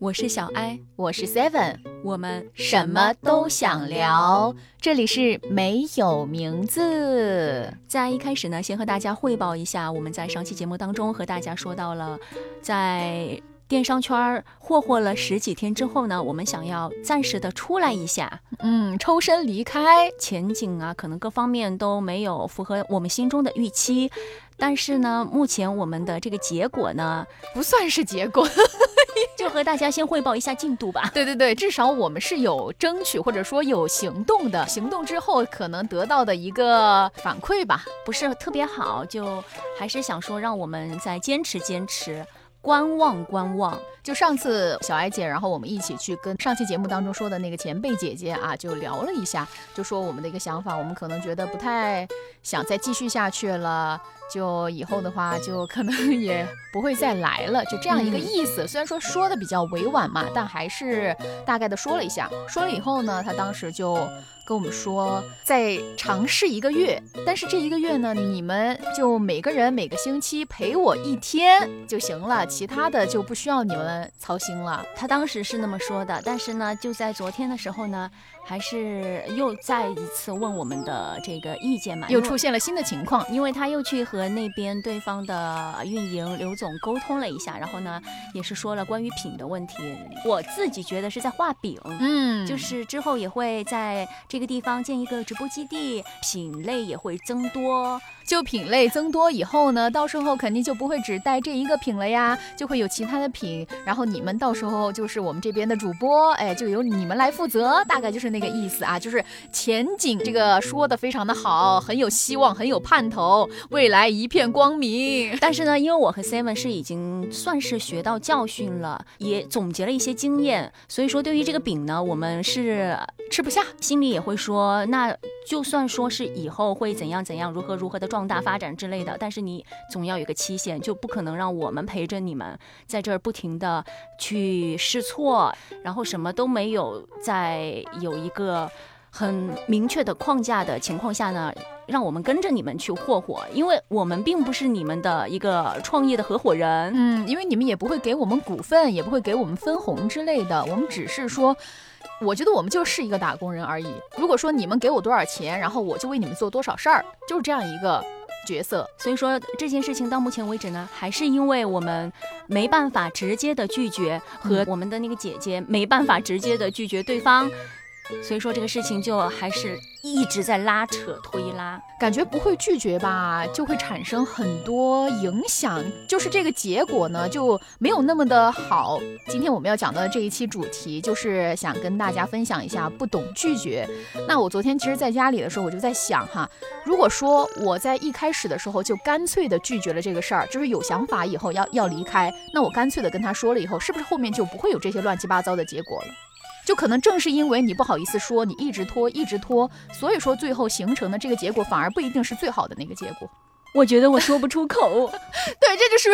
我是小艾，我是 Seven，我们什么都想聊。这里是没有名字。在一开始呢，先和大家汇报一下，我们在上期节目当中和大家说到了，在电商圈霍霍了十几天之后呢，我们想要暂时的出来一下，嗯，抽身离开，前景啊，可能各方面都没有符合我们心中的预期。但是呢，目前我们的这个结果呢，不算是结果，就和大家先汇报一下进度吧。对对对，至少我们是有争取或者说有行动的，行动之后可能得到的一个反馈吧，不是特别好，就还是想说让我们再坚持坚持。观望观望，就上次小艾姐，然后我们一起去跟上期节目当中说的那个前辈姐姐啊，就聊了一下，就说我们的一个想法，我们可能觉得不太想再继续下去了，就以后的话就可能 也不会再来了，就这样一个意思。虽然说说的比较委婉嘛，但还是大概的说了一下。说了以后呢，他当时就。跟我们说再尝试一个月，但是这一个月呢，你们就每个人每个星期陪我一天就行了，其他的就不需要你们操心了。他当时是那么说的，但是呢，就在昨天的时候呢，还是又再一次问我们的这个意见嘛，又出现了新的情况，因为他又去和那边对方的运营刘总沟通了一下，然后呢，也是说了关于品的问题，我自己觉得是在画饼，嗯，就是之后也会在这。个地方建一个直播基地，品类也会增多。就品类增多以后呢，到时候肯定就不会只带这一个品了呀，就会有其他的品。然后你们到时候就是我们这边的主播，哎，就由你们来负责，大概就是那个意思啊。就是前景这个说的非常的好，很有希望，很有盼头，未来一片光明。但是呢，因为我和 Seven 是已经算是学到教训了，也总结了一些经验，所以说对于这个饼呢，我们是吃不下，心里也会说，那就算说是以后会怎样怎样，如何如何的。壮大发展之类的，但是你总要有个期限，就不可能让我们陪着你们在这儿不停的去试错，然后什么都没有，在有一个很明确的框架的情况下呢，让我们跟着你们去霍霍，因为我们并不是你们的一个创业的合伙人，嗯，因为你们也不会给我们股份，也不会给我们分红之类的，我们只是说。我觉得我们就是一个打工人而已。如果说你们给我多少钱，然后我就为你们做多少事儿，就是这样一个角色。所以说这件事情到目前为止呢，还是因为我们没办法直接的拒绝，和我们的那个姐姐没办法直接的拒绝对方。所以说这个事情就还是一直在拉扯推拉，感觉不会拒绝吧，就会产生很多影响，就是这个结果呢就没有那么的好。今天我们要讲的这一期主题就是想跟大家分享一下不懂拒绝。那我昨天其实在家里的时候我就在想哈，如果说我在一开始的时候就干脆的拒绝了这个事儿，就是有想法以后要要离开，那我干脆的跟他说了以后，是不是后面就不会有这些乱七八糟的结果了？就可能正是因为你不好意思说，你一直拖，一直拖，所以说最后形成的这个结果反而不一定是最好的那个结果。我觉得我说不出口，对，这就是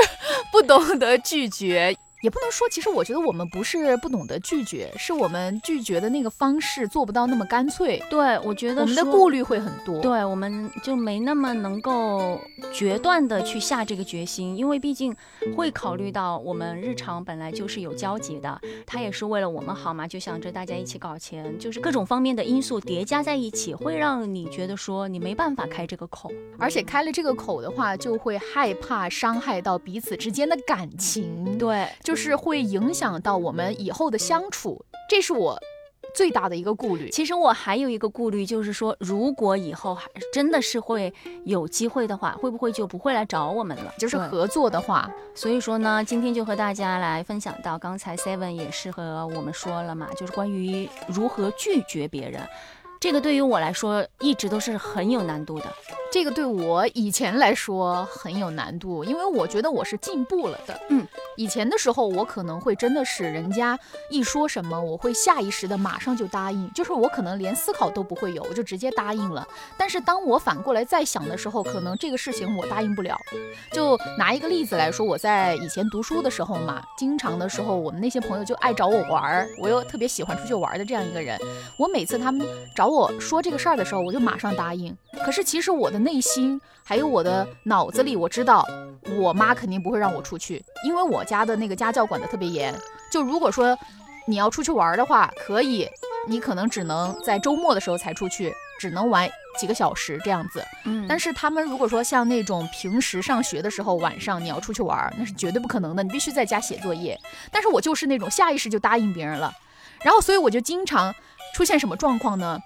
不懂得拒绝。也不能说，其实我觉得我们不是不懂得拒绝，是我们拒绝的那个方式做不到那么干脆。对，我觉得我们的顾虑会很多。对，我们就没那么能够决断的去下这个决心，因为毕竟会考虑到我们日常本来就是有交集的，他也是为了我们好嘛，就想着大家一起搞钱，就是各种方面的因素叠加在一起，会让你觉得说你没办法开这个口，而且开了这个口的话，就会害怕伤害到彼此之间的感情。对，就。就是会影响到我们以后的相处，这是我最大的一个顾虑。其实我还有一个顾虑，就是说，如果以后还真的是会有机会的话，会不会就不会来找我们了？就是合作的话，所以说呢，今天就和大家来分享到，刚才 Seven 也是和我们说了嘛，就是关于如何拒绝别人。这个对于我来说一直都是很有难度的，这个对我以前来说很有难度，因为我觉得我是进步了的。嗯，以前的时候我可能会真的是人家一说什么，我会下意识的马上就答应，就是我可能连思考都不会有，我就直接答应了。但是当我反过来再想的时候，可能这个事情我答应不了。就拿一个例子来说，我在以前读书的时候嘛，经常的时候我们那些朋友就爱找我玩儿，我又特别喜欢出去玩的这样一个人，我每次他们找我。我说这个事儿的时候，我就马上答应。可是其实我的内心还有我的脑子里，我知道我妈肯定不会让我出去，因为我家的那个家教管得特别严。就如果说你要出去玩的话，可以，你可能只能在周末的时候才出去，只能玩几个小时这样子。嗯，但是他们如果说像那种平时上学的时候，晚上你要出去玩，那是绝对不可能的，你必须在家写作业。但是我就是那种下意识就答应别人了，然后所以我就经常出现什么状况呢？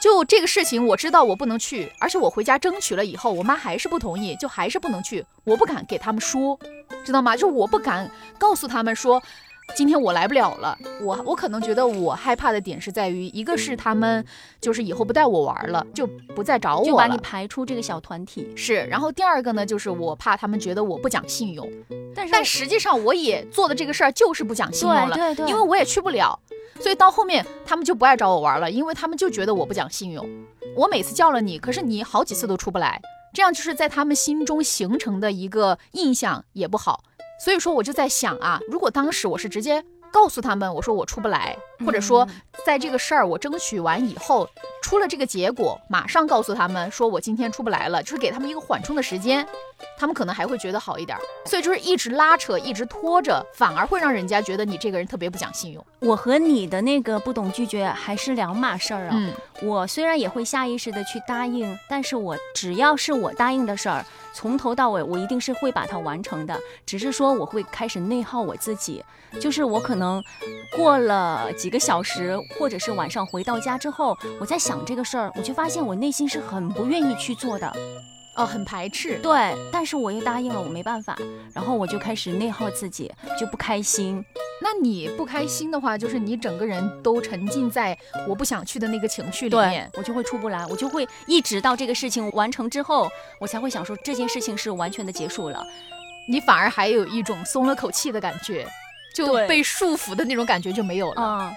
就这个事情我知道我不能去，而且我回家争取了以后，我妈还是不同意，就还是不能去。我不敢给他们说，知道吗？就我不敢告诉他们说。今天我来不了了，我我可能觉得我害怕的点是在于，一个是他们就是以后不带我玩了，就不再找我了，就把你排出这个小团体。是，然后第二个呢，就是我怕他们觉得我不讲信用，但是但实际上我也做的这个事儿就是不讲信用了，对对对，因为我也去不了，所以到后面他们就不爱找我玩了，因为他们就觉得我不讲信用。我每次叫了你，可是你好几次都出不来，这样就是在他们心中形成的一个印象也不好。所以说我就在想啊，如果当时我是直接告诉他们，我说我出不来，或者说在这个事儿我争取完以后出了这个结果，马上告诉他们说我今天出不来了，就是给他们一个缓冲的时间，他们可能还会觉得好一点。所以就是一直拉扯，一直拖着，反而会让人家觉得你这个人特别不讲信用。我和你的那个不懂拒绝还是两码事儿啊。嗯，我虽然也会下意识的去答应，但是我只要是我答应的事儿。从头到尾，我一定是会把它完成的。只是说，我会开始内耗我自己，就是我可能过了几个小时，或者是晚上回到家之后，我在想这个事儿，我就发现我内心是很不愿意去做的。哦，很排斥，对，但是我又答应了，我没办法，然后我就开始内耗自己，就不开心。那你不开心的话，就是你整个人都沉浸在我不想去的那个情绪里面，我就会出不来，我就会一直到这个事情完成之后，我才会想说这件事情是完全的结束了，你反而还有一种松了口气的感觉，就被束缚的那种感觉就没有了。嗯，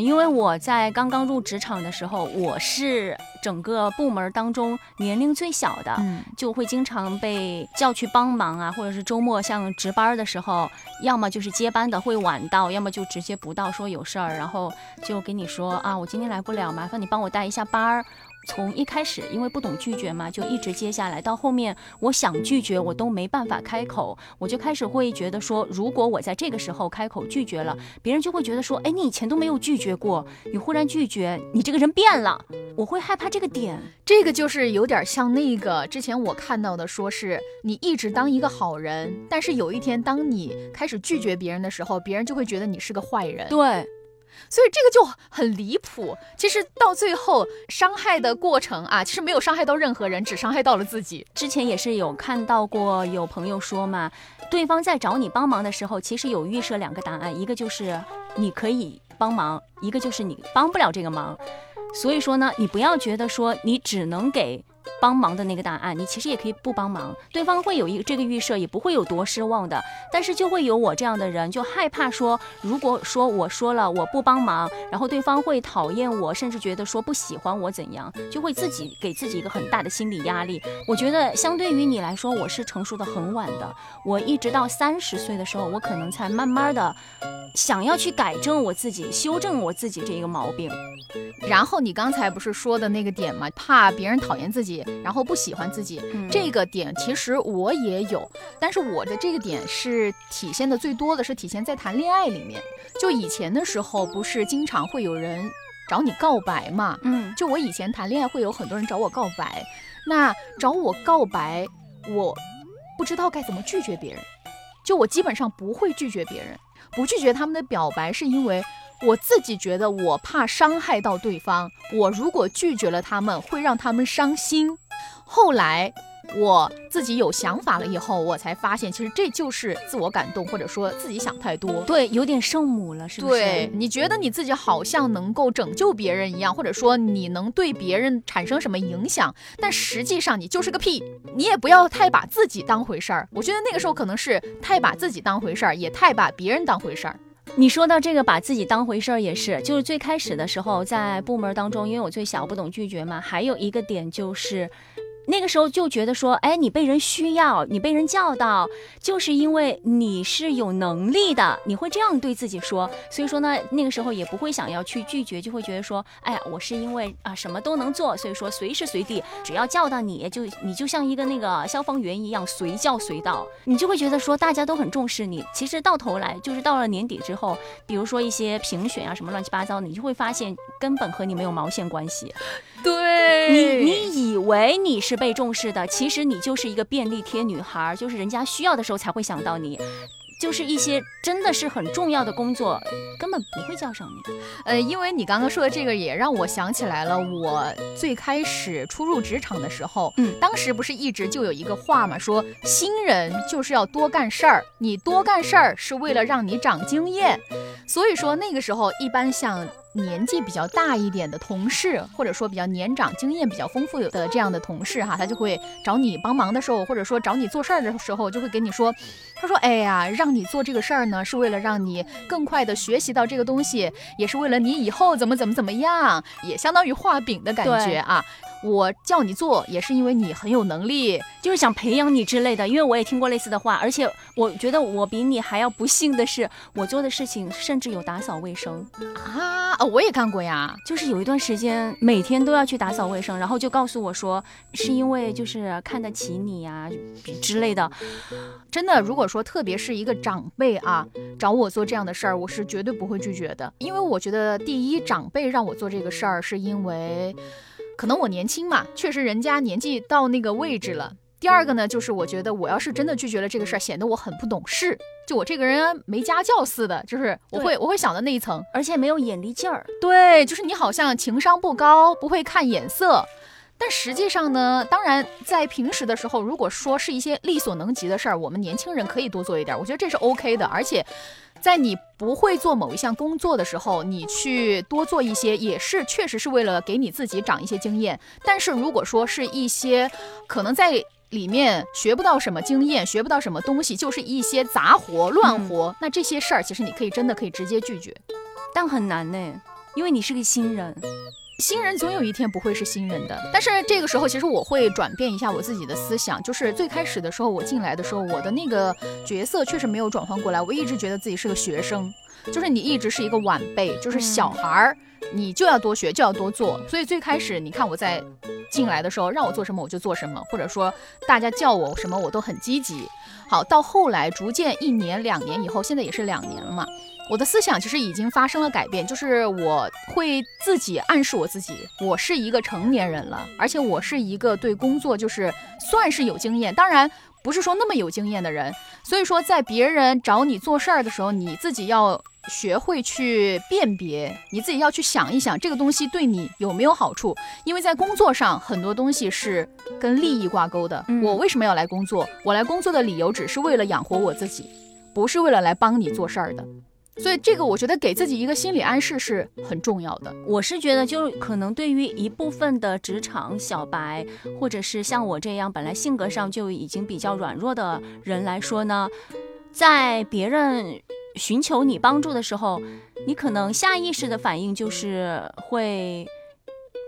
因为我在刚刚入职场的时候，我是整个部门当中年龄最小的，就会经常被叫去帮忙啊，或者是周末像值班的时候，要么就是接班的会晚到，要么就直接不到，说有事儿，然后就跟你说啊，我今天来不了，麻烦你帮我带一下班儿。从一开始，因为不懂拒绝嘛，就一直接下来，到后面我想拒绝，我都没办法开口，我就开始会觉得说，如果我在这个时候开口拒绝了，别人就会觉得说，哎，你以前都没有拒绝过，你忽然拒绝，你这个人变了，我会害怕这个点。这个就是有点像那个之前我看到的，说是你一直当一个好人，但是有一天当你开始拒绝别人的时候，别人就会觉得你是个坏人。对。所以这个就很离谱。其实到最后伤害的过程啊，其实没有伤害到任何人，只伤害到了自己。之前也是有看到过有朋友说嘛，对方在找你帮忙的时候，其实有预设两个答案，一个就是你可以帮忙，一个就是你帮不了这个忙。所以说呢，你不要觉得说你只能给。帮忙的那个答案，你其实也可以不帮忙，对方会有一个这个预设，也不会有多失望的。但是就会有我这样的人，就害怕说，如果说我说了我不帮忙，然后对方会讨厌我，甚至觉得说不喜欢我怎样，就会自己给自己一个很大的心理压力。我觉得相对于你来说，我是成熟的很晚的，我一直到三十岁的时候，我可能才慢慢的想要去改正我自己，修正我自己这一个毛病。然后你刚才不是说的那个点吗？怕别人讨厌自己。然后不喜欢自己这个点，其实我也有，但是我的这个点是体现的最多的是体现在谈恋爱里面。就以前的时候，不是经常会有人找你告白嘛？嗯，就我以前谈恋爱会有很多人找我告白，那找我告白，我不知道该怎么拒绝别人，就我基本上不会拒绝别人，不拒绝他们的表白，是因为。我自己觉得，我怕伤害到对方。我如果拒绝了他们，会让他们伤心。后来我自己有想法了以后，我才发现，其实这就是自我感动，或者说自己想太多。对，有点圣母了，是不是？对，你觉得你自己好像能够拯救别人一样，或者说你能对别人产生什么影响，但实际上你就是个屁。你也不要太把自己当回事儿。我觉得那个时候可能是太把自己当回事儿，也太把别人当回事儿。你说到这个把自己当回事儿也是，就是最开始的时候在部门当中，因为我最小不懂拒绝嘛。还有一个点就是，那个时候就觉得说，哎，你被人需要，你被人叫到，就是因为你是有能力的，你会这样对自己说。所以说呢，那个时候也不会想要去拒绝，就会觉得说，哎呀，我是因为啊什么都能做，所以说随时随地只要叫到你就你就像一个那个消防员一样随叫随到，你就会觉得说大家都很重视你。其实到头来就是到了年底之后，比如说一些评选啊什么乱七八糟的，你就会发现根本和你没有毛线关系。对你，你以为你是被重视的，其实你就是一个便利贴女孩，就是人家需要的时候才会想到你，就是一些真的是很重要的工作，根本不会叫上你。呃，因为你刚刚说的这个，也让我想起来了，我最开始初入职场的时候，嗯，当时不是一直就有一个话嘛，说新人就是要多干事儿，你多干事儿是为了让你长经验，所以说那个时候一般像。年纪比较大一点的同事，或者说比较年长、经验比较丰富的这样的同事哈，他就会找你帮忙的时候，或者说找你做事儿的时候，就会给你说，他说：“哎呀，让你做这个事儿呢，是为了让你更快的学习到这个东西，也是为了你以后怎么怎么怎么样，也相当于画饼的感觉啊。”我叫你做也是因为你很有能力，就是想培养你之类的。因为我也听过类似的话，而且我觉得我比你还要不幸的是，我做的事情甚至有打扫卫生啊！我也干过呀，就是有一段时间每天都要去打扫卫生，然后就告诉我说是因为就是看得起你呀之类的。真的，如果说特别是一个长辈啊找我做这样的事儿，我是绝对不会拒绝的，因为我觉得第一，长辈让我做这个事儿是因为。可能我年轻嘛，确实人家年纪到那个位置了。第二个呢，就是我觉得我要是真的拒绝了这个事儿，显得我很不懂事，就我这个人没家教似的，就是我会我会想到那一层，而且没有眼力劲儿。对，就是你好像情商不高，不会看眼色。但实际上呢，当然在平时的时候，如果说是一些力所能及的事儿，我们年轻人可以多做一点，我觉得这是 OK 的，而且。在你不会做某一项工作的时候，你去多做一些，也是确实是为了给你自己长一些经验。但是如果说是一些可能在里面学不到什么经验，学不到什么东西，就是一些杂活、乱活，那这些事儿其实你可以真的可以直接拒绝，但很难呢，因为你是个新人。新人总有一天不会是新人的，但是这个时候其实我会转变一下我自己的思想，就是最开始的时候我进来的时候，我的那个角色确实没有转换过来，我一直觉得自己是个学生，就是你一直是一个晚辈，就是小孩儿，你就要多学，就要多做。所以最开始你看我在进来的时候，让我做什么我就做什么，或者说大家叫我什么我都很积极。好，到后来逐渐一年两年以后，现在也是两年了嘛。我的思想其实已经发生了改变，就是我会自己暗示我自己，我是一个成年人了，而且我是一个对工作就是算是有经验，当然不是说那么有经验的人。所以说，在别人找你做事儿的时候，你自己要学会去辨别，你自己要去想一想这个东西对你有没有好处，因为在工作上很多东西是跟利益挂钩的。我为什么要来工作？我来工作的理由只是为了养活我自己，不是为了来帮你做事儿的。所以这个我觉得给自己一个心理暗示是很重要的。我是觉得，就可能对于一部分的职场小白，或者是像我这样本来性格上就已经比较软弱的人来说呢，在别人寻求你帮助的时候，你可能下意识的反应就是会。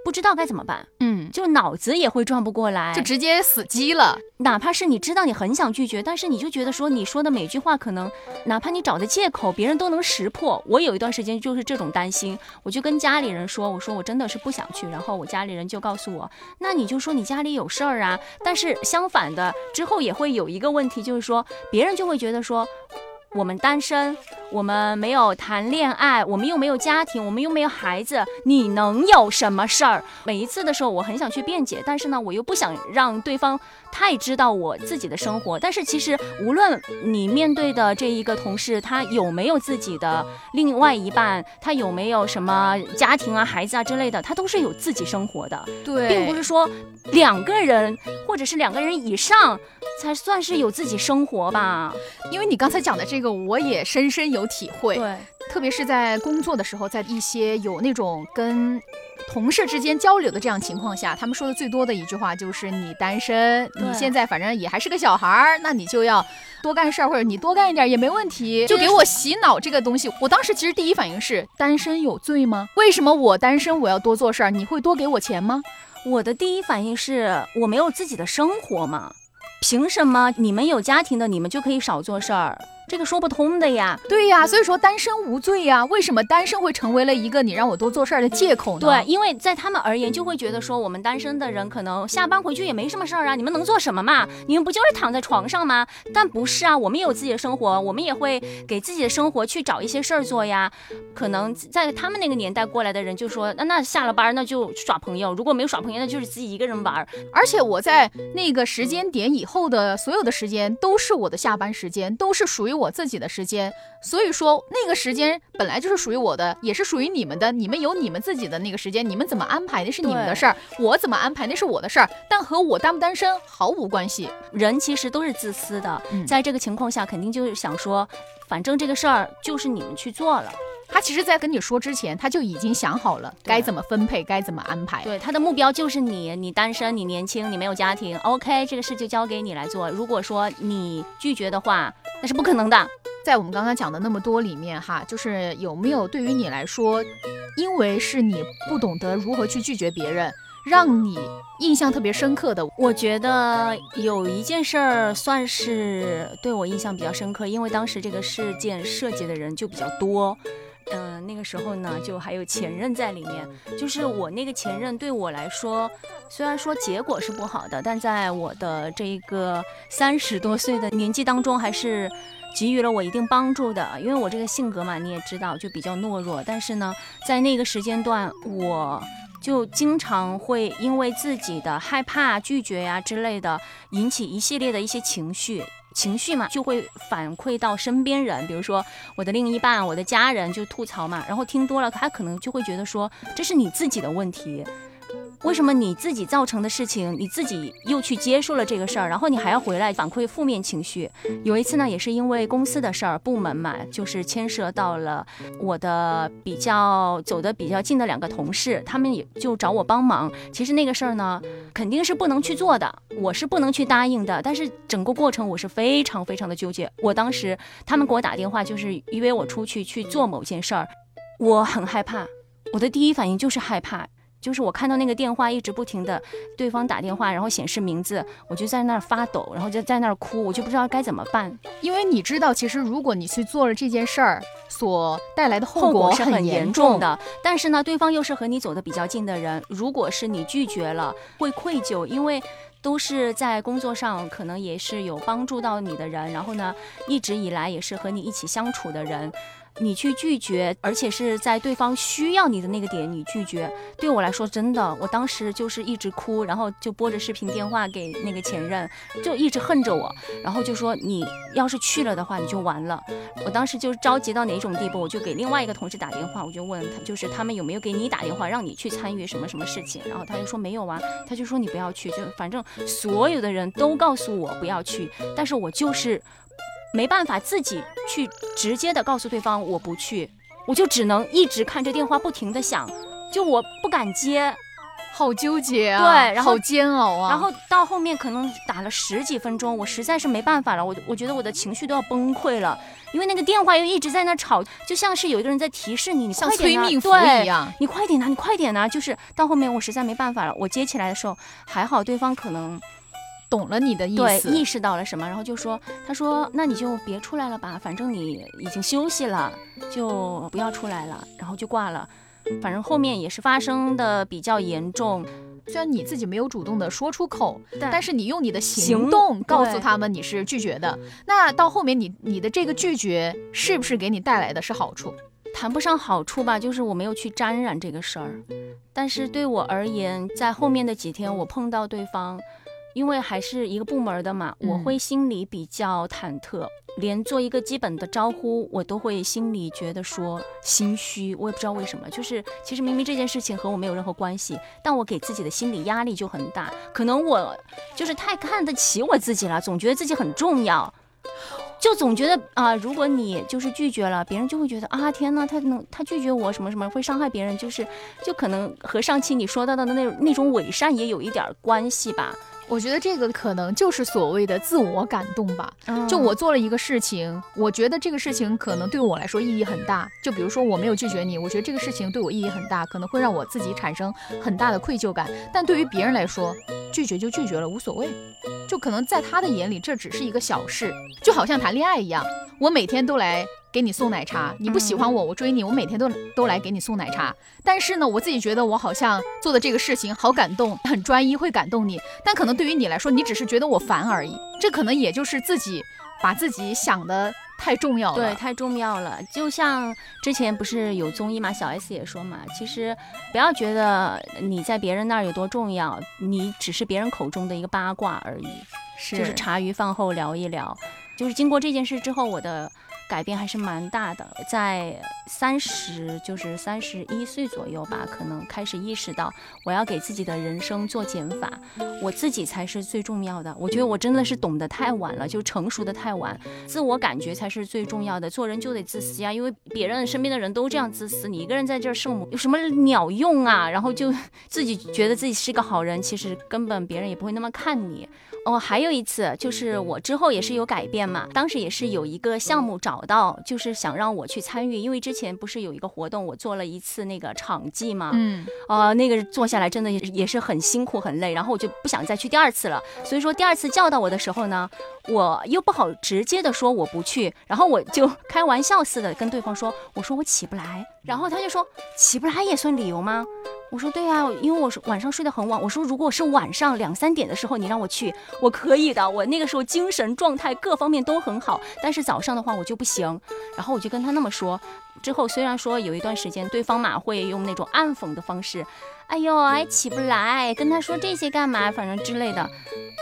不知道该怎么办，嗯，就脑子也会转不过来，就直接死机了。哪怕是你知道你很想拒绝，但是你就觉得说你说的每句话可能，哪怕你找的借口别人都能识破。我有一段时间就是这种担心，我就跟家里人说，我说我真的是不想去，然后我家里人就告诉我，那你就说你家里有事儿啊。但是相反的，之后也会有一个问题，就是说别人就会觉得说。我们单身，我们没有谈恋爱，我们又没有家庭，我们又没有孩子，你能有什么事儿？每一次的时候，我很想去辩解，但是呢，我又不想让对方太知道我自己的生活。但是其实，无论你面对的这一个同事，他有没有自己的另外一半，他有没有什么家庭啊、孩子啊之类的，他都是有自己生活的。对，并不是说两个人或者是两个人以上才算是有自己生活吧？因为你刚才讲的这。这个我也深深有体会，对，特别是在工作的时候，在一些有那种跟同事之间交流的这样情况下，他们说的最多的一句话就是：“你单身，你现在反正也还是个小孩儿，那你就要多干事儿，或者你多干一点也没问题。”就给我洗脑这个东西。我当时其实第一反应是：单身有罪吗？为什么我单身我要多做事儿？你会多给我钱吗？我的第一反应是我没有自己的生活吗？凭什么你们有家庭的你们就可以少做事儿？这个说不通的呀。对呀，所以说单身无罪呀。为什么单身会成为了一个你让我多做事儿的借口呢？对，因为在他们而言，就会觉得说我们单身的人可能下班回去也没什么事儿啊，你们能做什么嘛？你们不就是躺在床上吗？但不是啊，我们也有自己的生活，我们也会给自己的生活去找一些事儿做呀。可能在他们那个年代过来的人就说，那那下了班那就耍朋友，如果没有耍朋友，那就是自己一个人玩。而且我在那个时间点以后的所有的时间都是我的下班时间，都是属于我自己的时间。所以说那个时间本来就是属于我的，也是属于你们的。你们有你们自己的那个时间，你们怎么安排那是你们的事儿，我怎么安排那是我的事儿，但和我单不单身毫无关系。人其实都是自私的，在这个情况下，肯定就是想说，反正这个事儿就是你们去做了。他其实，在跟你说之前，他就已经想好了该怎么分配，该怎么安排。对，他的目标就是你，你单身，你年轻，你没有家庭，OK，这个事就交给你来做。如果说你拒绝的话，那是不可能的。在我们刚刚讲的那么多里面，哈，就是有没有对于你来说，因为是你不懂得如何去拒绝别人，让你印象特别深刻的？我觉得有一件事儿算是对我印象比较深刻，因为当时这个事件涉及的人就比较多。嗯，那个时候呢，就还有前任在里面。就是我那个前任对我来说，虽然说结果是不好的，但在我的这个三十多岁的年纪当中，还是给予了我一定帮助的。因为我这个性格嘛，你也知道，就比较懦弱。但是呢，在那个时间段，我就经常会因为自己的害怕、拒绝呀之类的，引起一系列的一些情绪。情绪嘛，就会反馈到身边人，比如说我的另一半、我的家人，就吐槽嘛，然后听多了，他可能就会觉得说这是你自己的问题。为什么你自己造成的事情，你自己又去接受了这个事儿，然后你还要回来反馈负面情绪？有一次呢，也是因为公司的事儿，部门嘛，就是牵涉到了我的比较走的比较近的两个同事，他们也就找我帮忙。其实那个事儿呢，肯定是不能去做的，我是不能去答应的。但是整个过程我是非常非常的纠结。我当时他们给我打电话，就是约我出去去做某件事儿，我很害怕，我的第一反应就是害怕。就是我看到那个电话一直不停的对方打电话，然后显示名字，我就在那儿发抖，然后就在那儿哭，我就不知道该怎么办。因为你知道，其实如果你去做了这件事儿，所带来的后果是很严重的。但是呢，对方又是和你走的比较近的人，如果是你拒绝了，会愧疚，因为都是在工作上可能也是有帮助到你的人，然后呢，一直以来也是和你一起相处的人。你去拒绝，而且是在对方需要你的那个点，你拒绝，对我来说真的，我当时就是一直哭，然后就拨着视频电话给那个前任，就一直恨着我，然后就说你要是去了的话，你就完了。我当时就着急到哪种地步，我就给另外一个同事打电话，我就问他，就是他们有没有给你打电话，让你去参与什么什么事情，然后他就说没有啊，他就说你不要去，就反正所有的人都告诉我不要去，但是我就是。没办法自己去直接的告诉对方我不去，我就只能一直看着电话不停的响，就我不敢接，好纠结啊，对，然后好煎熬啊，然后到后面可能打了十几分钟，我实在是没办法了，我我觉得我的情绪都要崩溃了，因为那个电话又一直在那吵，就像是有一个人在提示你，你像催命符一样，你快点呐，你快点呐，就是到后面我实在没办法了，我接起来的时候还好，对方可能。懂了你的意思，意识到了什么，然后就说：“他说那你就别出来了吧，反正你已经休息了，就不要出来了。”然后就挂了。反正后面也是发生的比较严重，虽然你自己没有主动的说出口，但是你用你的行动告诉他们你是拒绝的。那到后面你你的这个拒绝是不是给你带来的是好处？谈不上好处吧，就是我没有去沾染这个事儿。但是对我而言，在后面的几天，我碰到对方。因为还是一个部门的嘛，我会心里比较忐忑，连做一个基本的招呼，我都会心里觉得说心虚。我也不知道为什么，就是其实明明这件事情和我没有任何关系，但我给自己的心理压力就很大。可能我就是太看得起我自己了，总觉得自己很重要，就总觉得啊，如果你就是拒绝了，别人就会觉得啊，天呐，他能他拒绝我什么什么会伤害别人，就是就可能和上期你说到的那那种伪善也有一点关系吧。我觉得这个可能就是所谓的自我感动吧。嗯就我做了一个事情，我觉得这个事情可能对我来说意义很大。就比如说我没有拒绝你，我觉得这个事情对我意义很大，可能会让我自己产生很大的愧疚感。但对于别人来说，拒绝就拒绝了，无所谓。就可能在他的眼里，这只是一个小事，就好像谈恋爱一样，我每天都来给你送奶茶，你不喜欢我，我追你，我每天都都来给你送奶茶。但是呢，我自己觉得我好像做的这个事情好感动，很专一，会感动你。但可能对于你来说，你只是觉得我烦而已。这可能也就是自己把自己想的太重要了。对，太重要了。就像之前不是有综艺嘛，小 S 也说嘛，其实不要觉得你在别人那儿有多重要，你只是别人口中的一个八卦而已。是就是茶余饭后聊一聊。就是经过这件事之后，我的改变还是蛮大的。在三十，就是三十一岁左右吧，可能开始意识到我要给自己的人生做减法，我自己才是最重要的。我觉得我真的是懂得太晚了，就成熟的太晚，自我感觉才是最重要的。做人就得自私呀，因为别人身边的人都这样自私，你一个人在这圣母有什么鸟用啊？然后就 自己觉得自己是个好人，其实根本别人也不会那么看你。哦，还有一次就是我之后也是有改变嘛，当时也是有一个项目找到，就是想让我去参与，因为之前不是有一个活动，我做了一次那个场记嘛，嗯，呃，那个做下来真的也也是很辛苦很累，然后我就不想再去第二次了。所以说第二次叫到我的时候呢，我又不好直接的说我不去，然后我就 开玩笑似的跟对方说，我说我起不来，然后他就说起不来也算理由吗？我说对啊，因为我是晚上睡得很晚。我说如果是晚上两三点的时候你让我去，我可以的，我那个时候精神状态各方面都很好。但是早上的话我就不行。然后我就跟他那么说。之后虽然说有一段时间对方嘛会用那种暗讽的方式，哎呦还起不来，跟他说这些干嘛，反正之类的。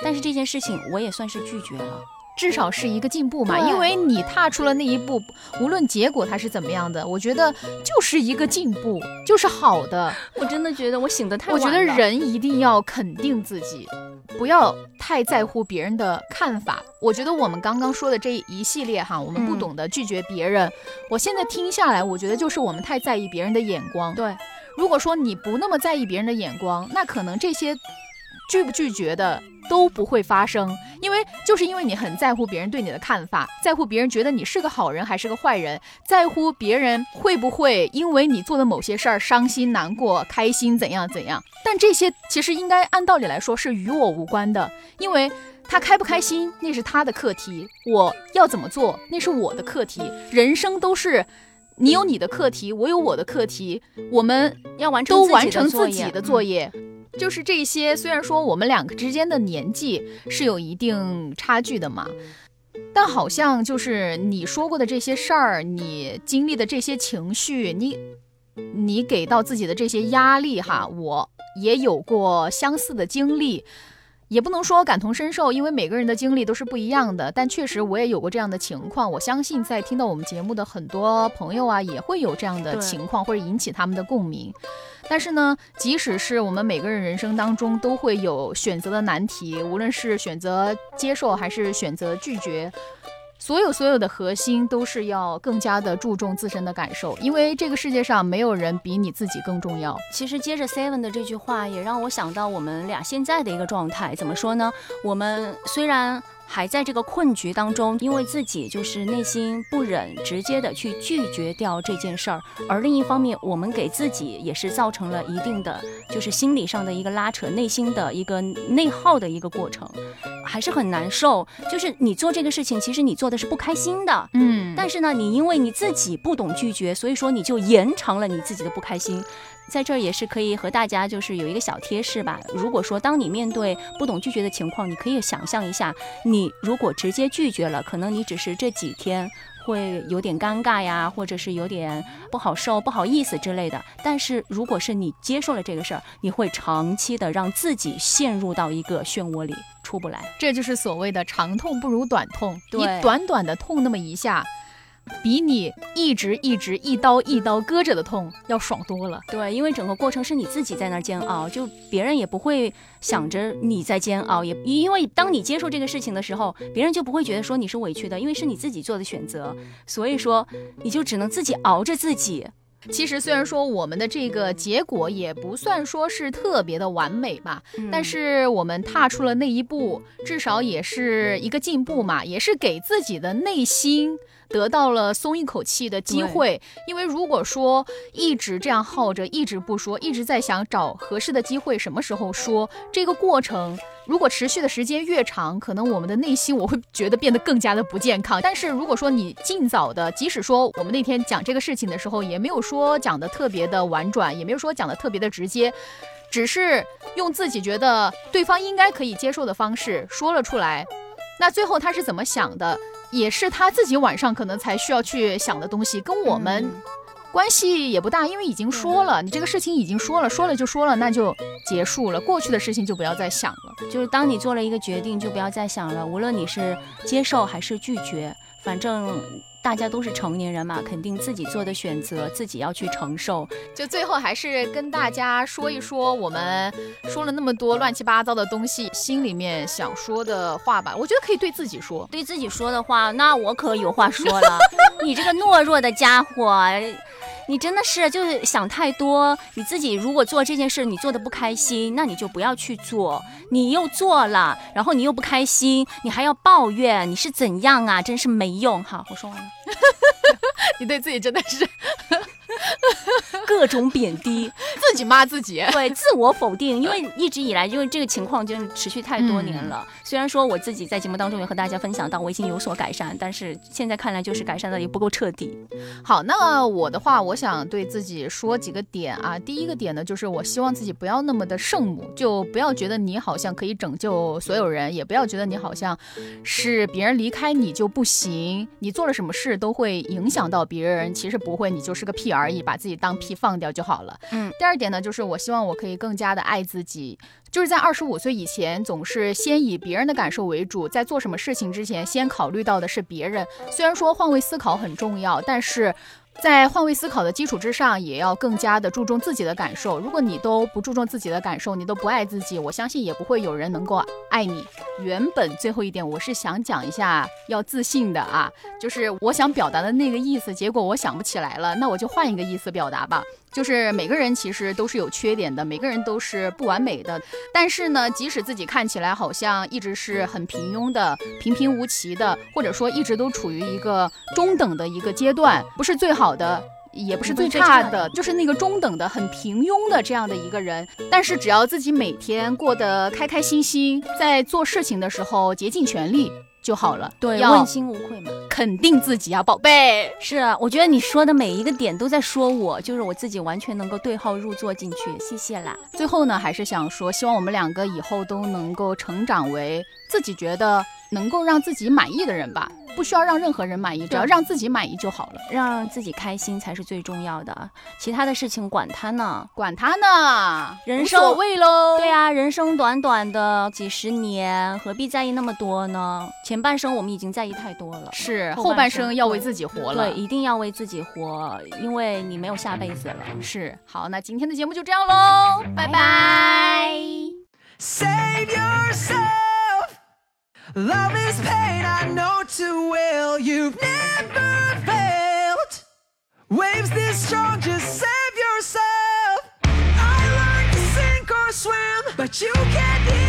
但是这件事情我也算是拒绝了。至少是一个进步嘛，因为你踏出了那一步，无论结果它是怎么样的，我觉得就是一个进步，就是好的。我真的觉得我醒得太我晚了。觉得人一定要肯定自己，不要太在乎别人的看法。我觉得我们刚刚说的这一系列哈，我们不嗯懂得拒绝别人，我现在听下来，我觉得就是我们太在意别人的眼光。对，如果说你不那么在意别人的眼光，那可能这些拒不拒绝的都不会发生，因为就是因为你很在乎别人对你的看法，在乎别人觉得你是个好人还是个坏人，在乎别人会不会因为你做的某些事儿伤心、难过、开心怎样怎样。但这些其实应该按道理来说是与我无关的，因为。他开不开心那是他的课题，我要怎么做那是我的课题。人生都是，你有你的课题，我有我的课题，我们要完成都完成自己的作嗯业。就是这些，虽然说我们两个之间的年纪是有一定差距的嘛，但好像就是你说过的这些事儿，你经历的这些情绪，你你给到自己的这些压力哈，我也有过相似的经历。也不能说感同身受，因为每个人的经历都是不一样的。但确实我也有过这样的情况，我相信在听到我们节目的很多朋友啊，也会有这样的情况，或者引起他们的共鸣。但是呢，即使是我们每个人人生当中都会有选择的难题，无论是选择接受还是选择拒绝，所有所有的核心都是要更加的注重自身的感受，因为这个世界上没有人比你自己更重要。其实接着 Seven 的这句话，也让我想到我们俩现在的一个状态。怎么说呢？我们虽然还在这个困局当中，因为自己就是内心不忍直接的去拒绝掉这件事儿，而另一方面，我们给自己也是造成了一定的就是心理上的一个拉扯，内心的一个内耗的一个过程，还是很难受。就是你做这个事情，其实你做的是不开心的，嗯。但是呢，你因为你自己不懂拒绝，所以说你就延长了你自己的不开心。在这儿也是可以和大家就是有一个小贴士吧。如果说当你面对不懂拒绝的情况，你可以想象一下，你如果直接拒绝了，可能你只是这几天。会有点尴尬呀，或者是有点不好受、不好意思之类的。但是如果是你接受了这个事儿，你会长期的让自己陷入到一个漩涡里出不来。这就是所谓的长痛不如短痛。你短短的痛那么一下，比你一直一直一刀一刀割着的痛要爽多了。对，因为整个过程是你自己在那儿煎熬，就别人也不会想着你在煎熬，也因为当你接受这个事情的时候，别人就不会觉得说你是委屈的，因为是你自己做的选择，所以说你就只能自己熬着自己。其实虽然说我们的这个结果也不算说是特别的完美吧，但是我们踏出了那一步，至少也是一个进步嘛，也是给自己的内心。得到了松一口气的机会，因为如果说一直这样耗着，一直不说，一直在想找合适的机会，什么时候说，这个过程如果持续的时间越长，可能我们的内心我会觉得变得更加的不健康。但是如果说你尽早的，即使说我们那天讲这个事情的时候，也没有说讲的特别的婉转，也没有说讲的特别的直接，只是用自己觉得对方应该可以接受的方式说了出来，那最后他是怎么想的？也是他自己晚上可能才需要去想的东西，跟我们关系也不大，因为已经说了，你这个事情已经说了，说了就说了，那就结束了，过去的事情就不要再想了。就是当你做了一个决定，就不要再想了，无论你是接受还是拒绝，反正。大家都是成年人嘛，肯定自己做的选择自己要去承受。就最后还是跟大家说一说，我们说了那么多乱七八糟的东西，心里面想说的话吧。我觉得可以对自己说，对自己说的话，那我可有话说了。你这个懦弱的家伙。你真的是就是想太多。你自己如果做这件事你做的不开心，那你就不要去做。你又做了，然后你又不开心，你还要抱怨，你是怎样啊？真是没用。哈，我说完了。你对自己真的是。各种贬低，自己骂自己，对，自我否定。因为一直以来，因为这个情况就是持续太多年了。虽然说我自己在节目当中也和大家分享到，我已经有所改善，但是现在看来就是改善的也不够彻底。好，那我的话，我想对自己说几个点啊。第一个点呢，就是我希望自己不要那么的圣母，就不要觉得你好像可以拯救所有人，也不要觉得你好像是别人离开你就不行，你做了什么事都会影响到别人。其实不会，你就是个屁而已，把自己当屁放掉就好了。嗯，第二点呢，就是我希望我可以更加的爱自己，就是在二十五岁以前，总是先以别人的感受为主，在做什么事情之前，先考虑到的是别人。虽然说换位思考很重要，但是。在换位思考的基础之上，也要更加的注重自己的感受。如果你都不注重自己的感受，你都不爱自己，我相信也不会有人能够爱你。原本最后一点，我是想讲一下要自信的啊，就是我想表达的那个意思，结果我想不起来了，那我就换一个意思表达吧。就是每个人其实都是有缺点的，每个人都是不完美的。但是呢，即使自己看起来好像一直是很平庸的、平平无奇的，或者说一直都处于一个中等的一个阶段，不是最好的，也不是最差的，就是那个中等的、很平庸的这样的一个人。但是只要自己每天过得开开心心，在做事情的时候竭尽全力。就好了，对，问心无愧嘛，肯定自己啊，宝贝。是，我觉得你说的每一个点都在说我，就是我自己完全能够对号入座进去，谢谢啦。最后呢，还是想说，希望我们两个以后都能够成长为自己觉得。能够让自己满意的人吧，不需要让任何人满意，只要让自己满意就好了，让自己开心才是最重要的。其他的事情管他呢，管他呢，人生无所谓喽。对啊，人生短短的几十年，何必在意那么多呢？前半生我们已经在意太多了，是后半生要为自己活了。对，一定要为自己活，因为你没有下辈子了。是，好，那今天的节目就这样喽，拜拜。Love is pain, I know too well. You've never failed. waves this strong. Just save yourself. I learned to sink or swim, but you can't